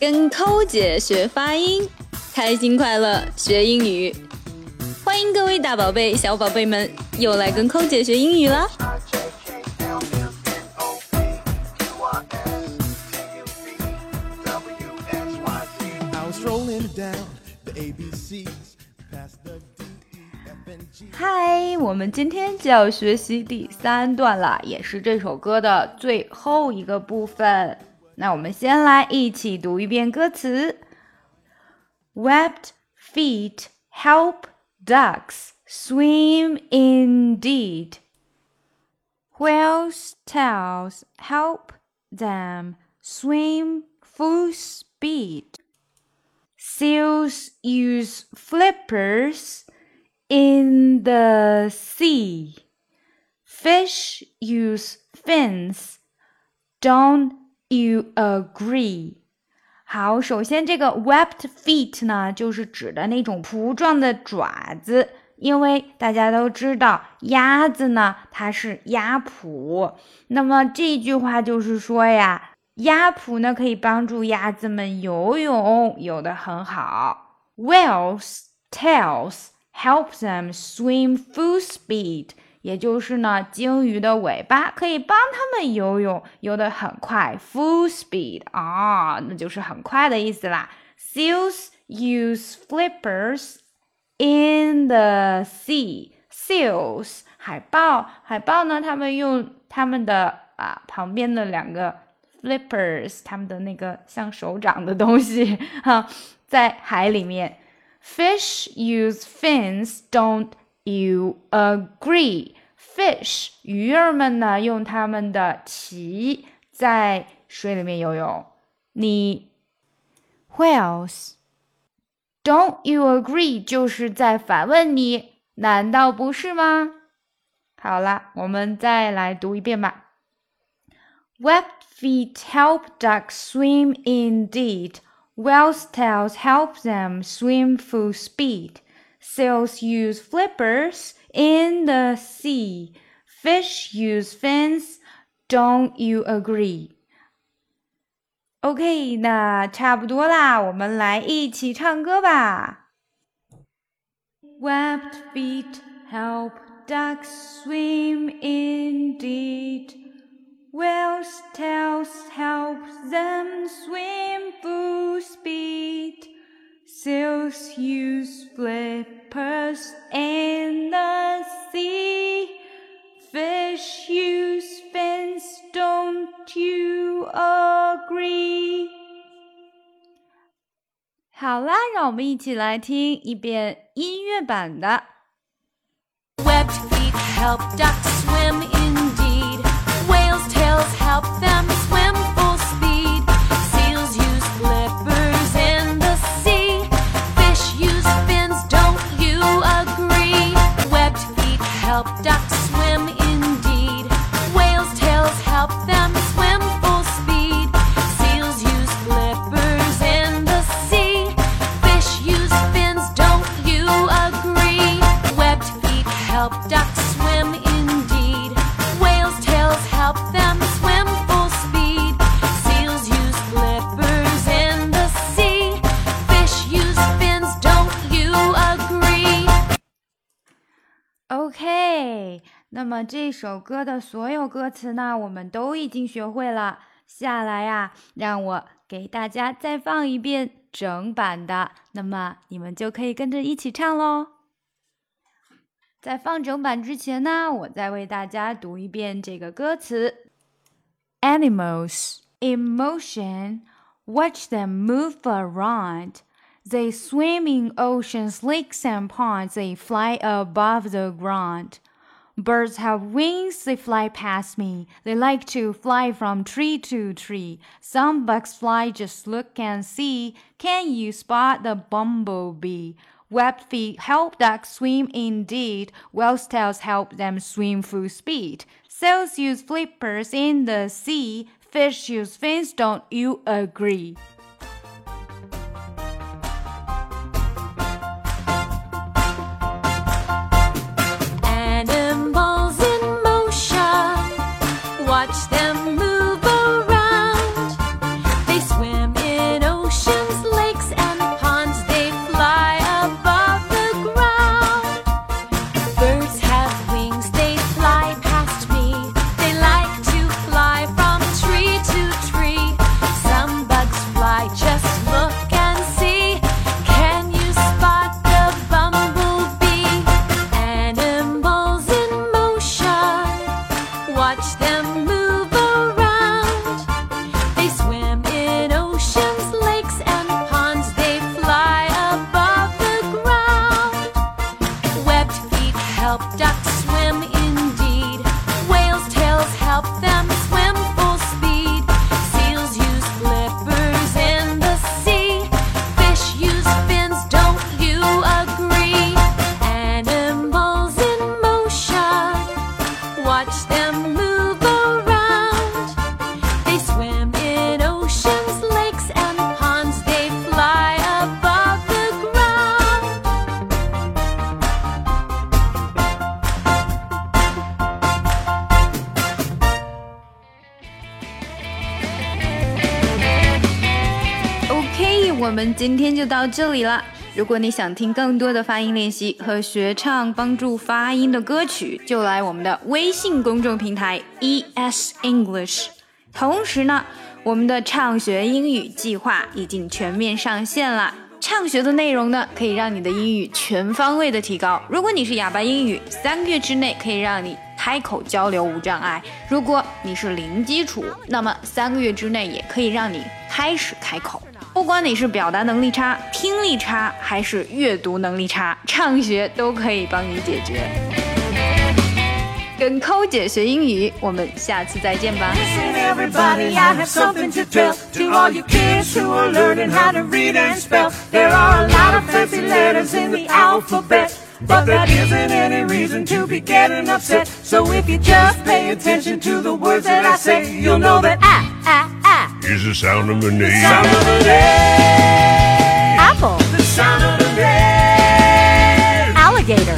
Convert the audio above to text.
跟抠姐学发音，开心快乐学英语。欢迎各位大宝贝、小宝贝们又来跟抠姐学英语了。嗨，我们今天就要学习第三段了，也是这首歌的最后一个部分。那我们先来一起读一遍歌词：Webbed feet help ducks swim indeed. Whales' tails help them swim full speed. Seals use flippers in the sea. Fish use fins. Don't you agree？好，首先这个 webbed feet 呢，就是指的那种蹼状的爪子，因为大家都知道鸭子呢，它是鸭蹼。那么这句话就是说呀，鸭蹼呢可以帮助鸭子们游泳，游得很好。Whales' tails help them swim full speed. 也就是呢，鲸鱼的尾巴可以帮它们游泳，游得很快，full speed 啊，那就是很快的意思啦。Seals use flippers in the sea. Seals 海豹，海豹呢，它们用它们的啊旁边的两个 flippers，它们的那个像手掌的东西哈，在海里面。Fish use fins, don't You agree? Fish 鱼儿们呢，用它们的鳍在水里面游泳。你 Whales Don't you agree? 就是在反问你，难道不是吗？好了，我们再来读一遍吧。Webbed feet help ducks swim indeed. Whales' tails help them swim full speed. Seals use flippers in the sea. Fish use fins. Don't you agree? OK，那差不多啦，我们来一起唱歌吧。Webbed feet help ducks swim indeed. Whales' tails help them swim full speed. Seals use flippers in the sea. Fish use fins, don't you agree? 好啦，让我们一起来听一遍音乐版的。Webbed feet help ducks swim indeed. Whales' tails help them OK，那么这首歌的所有歌词呢，我们都已经学会了。下来呀，让我给大家再放一遍整版的，那么你们就可以跟着一起唱喽。在放整版之前呢，我再为大家读一遍这个歌词：Animals in motion, watch them move around. They swim in oceans, lakes, and ponds. They fly above the ground. Birds have wings, they fly past me. They like to fly from tree to tree. Some bugs fly, just look and see. Can you spot the bumblebee? Webbed feet help ducks swim indeed. Whale's tails help them swim full speed. Sails use flippers in the sea. Fish use fins, don't you agree? 我们今天就到这里了。如果你想听更多的发音练习和学唱帮助发音的歌曲，就来我们的微信公众平台 ES English。同时呢，我们的畅学英语计划已经全面上线了。畅学的内容呢，可以让你的英语全方位的提高。如果你是哑巴英语，三个月之内可以让你开口交流无障碍；如果你是零基础，那么三个月之内也可以让你开始开口。不管你是表达能力差、听力差，还是阅读能力差，畅学都可以帮你解决。跟抠姐学英语，我们下次再见吧。Listen, everybody, I have something to tell to all you kids who are learning how to read and spell. There are a lot of fancy letters in the alphabet, but that isn't any reason to be getting upset. So if you just pay attention to the words that I say, you'll know that I, I, I, is the sound of a name. sound of the day, Apple, the sound of the day, alligator,